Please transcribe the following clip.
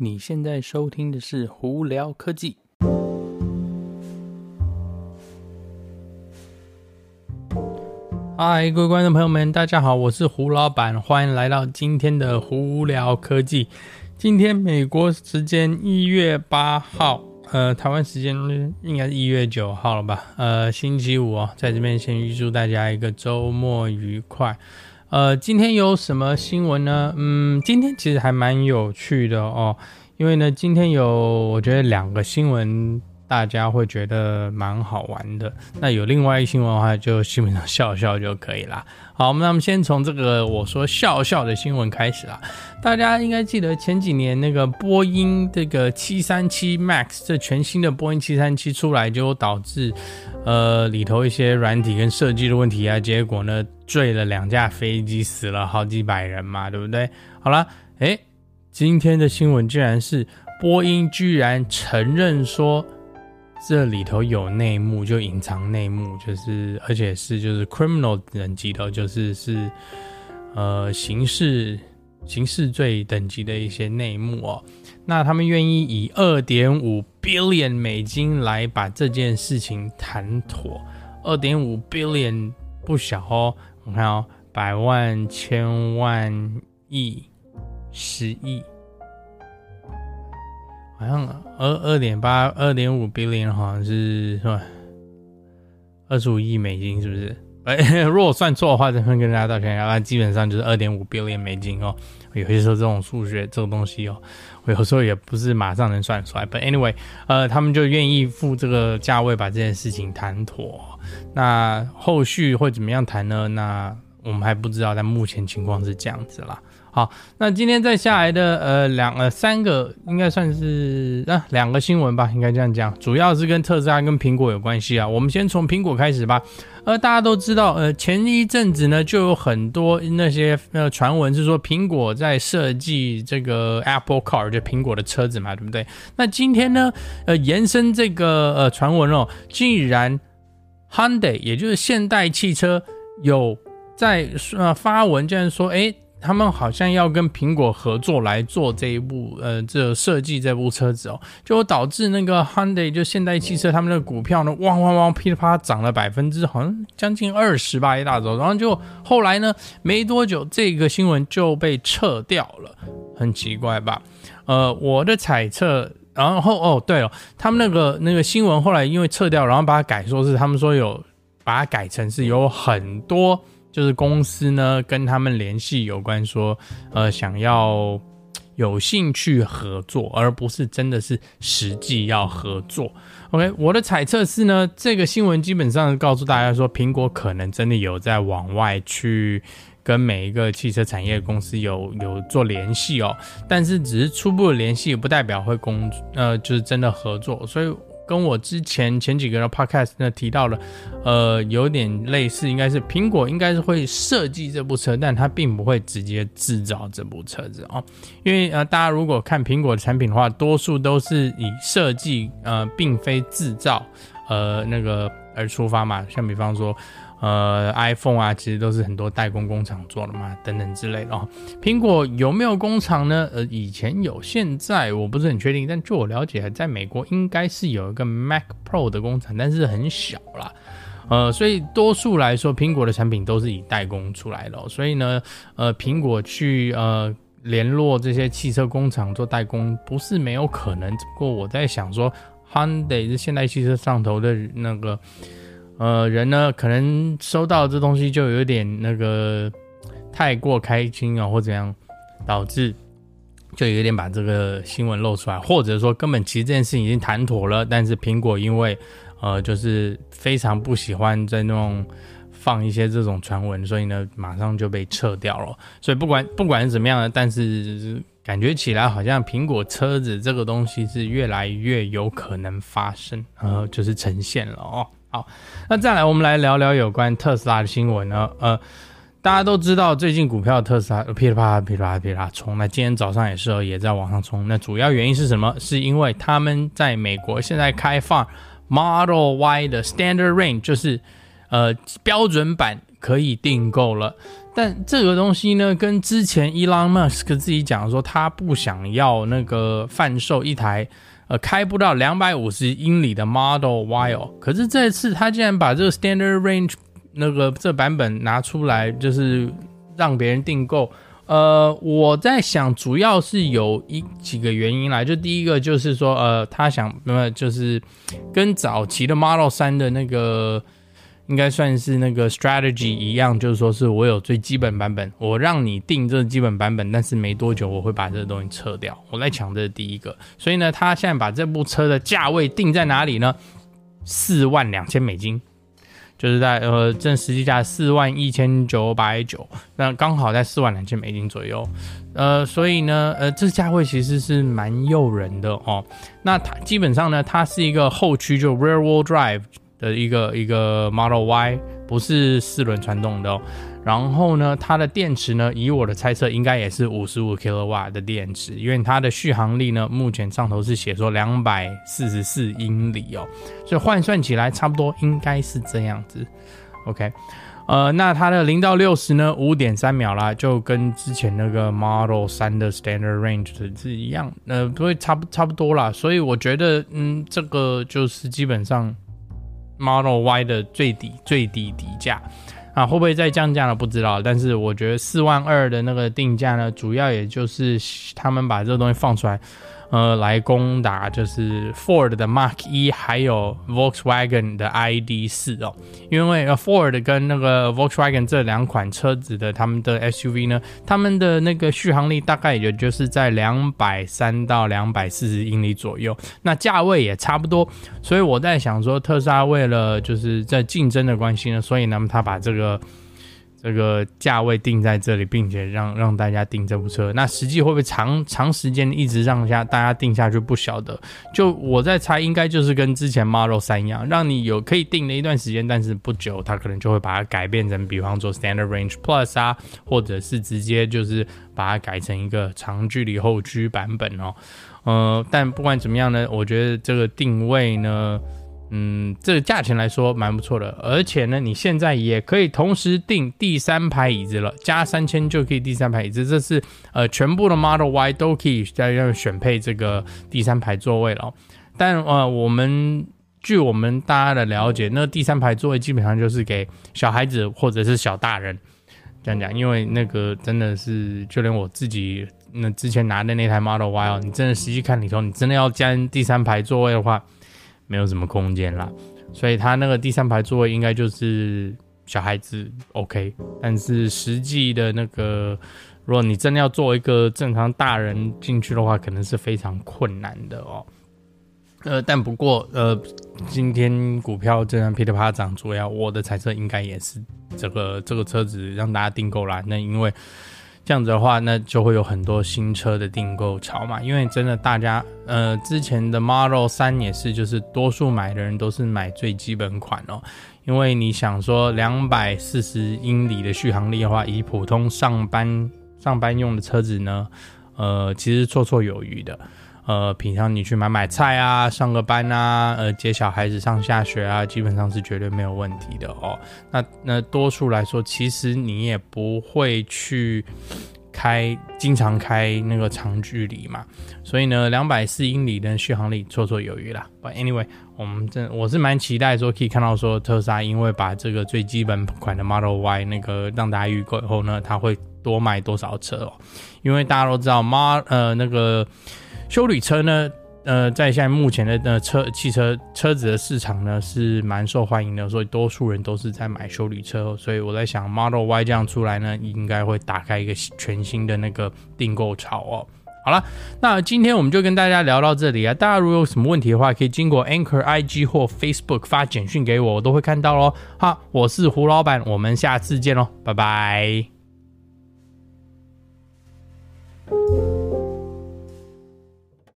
你现在收听的是《胡聊科技》。嗨，各位观众朋友们，大家好，我是胡老板，欢迎来到今天的《胡聊科技》。今天美国时间一月八号，呃，台湾时间应该是一月九号了吧？呃，星期五哦，在这边先预祝大家一个周末愉快。呃，今天有什么新闻呢？嗯，今天其实还蛮有趣的哦，因为呢，今天有我觉得两个新闻，大家会觉得蛮好玩的。那有另外一新闻的话，就基本上笑笑就可以啦。好，那我们先从这个我说笑笑的新闻开始啦。大家应该记得前几年那个波音这个七三七 MAX 这全新的波音七三七出来，就导致呃里头一些软体跟设计的问题啊，结果呢，坠了两架飞机，死了好几百人嘛，对不对？好了，诶，今天的新闻居然是波音居然承认说这里头有内幕，就隐藏内幕，就是而且是就是 criminal 等级的，就是是呃刑事刑事罪等级的一些内幕哦。那他们愿意以二点五 billion 美金来把这件事情谈妥，二点五 billion 不小哦。我看哦，百万、千万、亿、十亿，好像二二点八、二点五 billion 好像是是吧？二十五亿美金是不是？哎，如果算错的话，再跟大家道歉。然后基本上就是二点五 billion 美金哦。有些时候这种数学这个东西哦，我有时候也不是马上能算出来。But anyway，呃，他们就愿意付这个价位把这件事情谈妥。那后续会怎么样谈呢？那我们还不知道，但目前情况是这样子啦。好，那今天再下来的呃两呃三个应该算是啊两个新闻吧，应该这样讲，主要是跟特斯拉跟苹果有关系啊。我们先从苹果开始吧。呃，大家都知道，呃，前一阵子呢就有很多那些呃传闻是说苹果在设计这个 Apple Car，就苹果的车子嘛，对不对？那今天呢，呃，延伸这个呃传闻哦，竟然。Hyundai，也就是现代汽车，有在呃发文，这样说，诶，他们好像要跟苹果合作来做这一部呃这设计这部车子哦，就导致那个 Hyundai 就现代汽车他们的股票呢，汪汪汪噼里啪啦涨了百分之好像将近二十吧一大早，然后就后来呢没多久这个新闻就被撤掉了，很奇怪吧？呃，我的猜测。然后哦，对了，他们那个那个新闻后来因为撤掉，然后把它改说是他们说有把它改成是有很多就是公司呢跟他们联系有关说呃想要有兴趣合作，而不是真的是实际要合作。OK，我的猜测是呢，这个新闻基本上告诉大家说苹果可能真的有在往外去。跟每一个汽车产业公司有有做联系哦，但是只是初步的联系，不代表会公呃就是真的合作。所以跟我之前前几个的 podcast 呢提到了，呃有点类似，应该是苹果应该是会设计这部车，但它并不会直接制造这部车子哦。因为呃大家如果看苹果的产品的话，多数都是以设计呃并非制造呃那个而出发嘛，像比方说。呃，iPhone 啊，其实都是很多代工工厂做的嘛，等等之类的哦。苹果有没有工厂呢？呃，以前有，现在我不是很确定。但据我了解，在美国应该是有一个 Mac Pro 的工厂，但是很小啦。呃，所以多数来说，苹果的产品都是以代工出来的。所以呢，呃，苹果去呃联络这些汽车工厂做代工，不是没有可能。只不过我在想说，Hyundai 是现代汽车上头的那个。呃，人呢可能收到这东西就有点那个太过开心啊，或怎样，导致就有点把这个新闻露出来，或者说根本其实这件事情已经谈妥了，但是苹果因为呃就是非常不喜欢在那种放一些这种传闻，所以呢马上就被撤掉了。所以不管不管是怎么样呢，但是感觉起来好像苹果车子这个东西是越来越有可能发生，呃，就是呈现了哦。好，那再来，我们来聊聊有关特斯拉的新闻呢。呃，大家都知道，最近股票特斯拉噼里啪啦、噼里啪啦、噼里啪啦冲。那今天早上也是，也在往上冲。那主要原因是什么？是因为他们在美国现在开放 Model Y 的 Standard Range，就是呃标准版可以订购了。但这个东西呢，跟之前 Elon Musk 自己讲说他不想要那个贩售一台呃开不到两百五十英里的 Model Y 哦，可是这次他竟然把这个 Standard Range 那个这版本拿出来，就是让别人订购。呃，我在想，主要是有一几个原因来，就第一个就是说，呃，他想那么就是跟早期的 Model 三的那个。应该算是那个 strategy 一样，就是说是我有最基本版本，我让你订这基本版本，但是没多久我会把这个东西撤掉。我在抢这第一个，所以呢，他现在把这部车的价位定在哪里呢？四万两千美金，就是在呃，正实际价四万一千九百九，那刚好在四万两千美金左右。呃，所以呢，呃，这价位其实是蛮诱人的哦。那它基本上呢，它是一个后驱，就 rear wheel drive。的一个一个 Model Y 不是四轮传动的哦，然后呢，它的电池呢，以我的猜测应该也是五十五 kW 的电池，因为它的续航力呢，目前上头是写说两百四十四英里哦，所以换算起来差不多应该是这样子。OK，呃，那它的零到六十呢，五点三秒啦，就跟之前那个 Model 3的 Standard Range 是一样，呃，不会差不差不多啦，所以我觉得，嗯，这个就是基本上。Model Y 的最低最低底价啊，会不会再降价呢？不知道。但是我觉得四万二的那个定价呢，主要也就是他们把这个东西放出来。呃，来攻打就是 Ford 的 Mark 一，还有 Volkswagen 的 ID 四哦，因为 Ford 跟那个 Volkswagen 这两款车子的他们的 SUV 呢，他们的那个续航力大概也就是在两百三到两百四十英里左右，那价位也差不多，所以我在想说，特斯拉为了就是在竞争的关系呢，所以呢，他把这个。这个价位定在这里，并且让让大家订这部车，那实际会不会长长时间一直让下大家定下去？不晓得。就我在猜，应该就是跟之前 Model 三一样，让你有可以定的一段时间，但是不久它可能就会把它改变成，比方说 Standard Range Plus 啊，或者是直接就是把它改成一个长距离后驱版本哦。呃，但不管怎么样呢，我觉得这个定位呢。嗯，这个价钱来说蛮不错的，而且呢，你现在也可以同时订第三排椅子了，加三千就可以第三排椅子，这是呃全部的 Model Y 都可以在要选配这个第三排座位了。但呃，我们据我们大家的了解，那第三排座位基本上就是给小孩子或者是小大人这样讲，因为那个真的是就连我自己那之前拿的那台 Model Y 哦，你真的实际看里头，你真的要加第三排座位的话。没有什么空间啦，所以他那个第三排座位应该就是小孩子 OK，但是实际的那个，如果你真的要做一个正常大人进去的话，可能是非常困难的哦。呃，但不过呃，今天股票这样噼里啪啦涨，主要我的猜测应该也是这个这个车子让大家订购啦。那因为。这样子的话，那就会有很多新车的订购潮嘛。因为真的，大家呃之前的 Model 三也是，就是多数买的人都是买最基本款哦。因为你想说两百四十英里的续航力的话，以普通上班上班用的车子呢，呃，其实绰绰有余的。呃，平常你去买买菜啊，上个班啊，呃，接小孩子上下学啊，基本上是绝对没有问题的哦。那那多数来说，其实你也不会去开经常开那个长距离嘛，所以呢，两百四英里的续航力绰绰有余啦。But anyway，我们这我是蛮期待说可以看到说特斯拉因为把这个最基本款的 Model Y 那个让大家预购以后呢，它会多卖多少车哦？因为大家都知道 Mod 呃那个。修旅车呢，呃，在现在目前的呃车汽车车子的市场呢是蛮受欢迎的，所以多数人都是在买修旅车，所以我在想 Model Y 这样出来呢，应该会打开一个全新的那个订购潮哦。好了，那今天我们就跟大家聊到这里啊，大家如果有什么问题的话，可以经过 Anchor IG 或 Facebook 发简讯给我，我都会看到喽。好，我是胡老板，我们下次见喽，拜拜。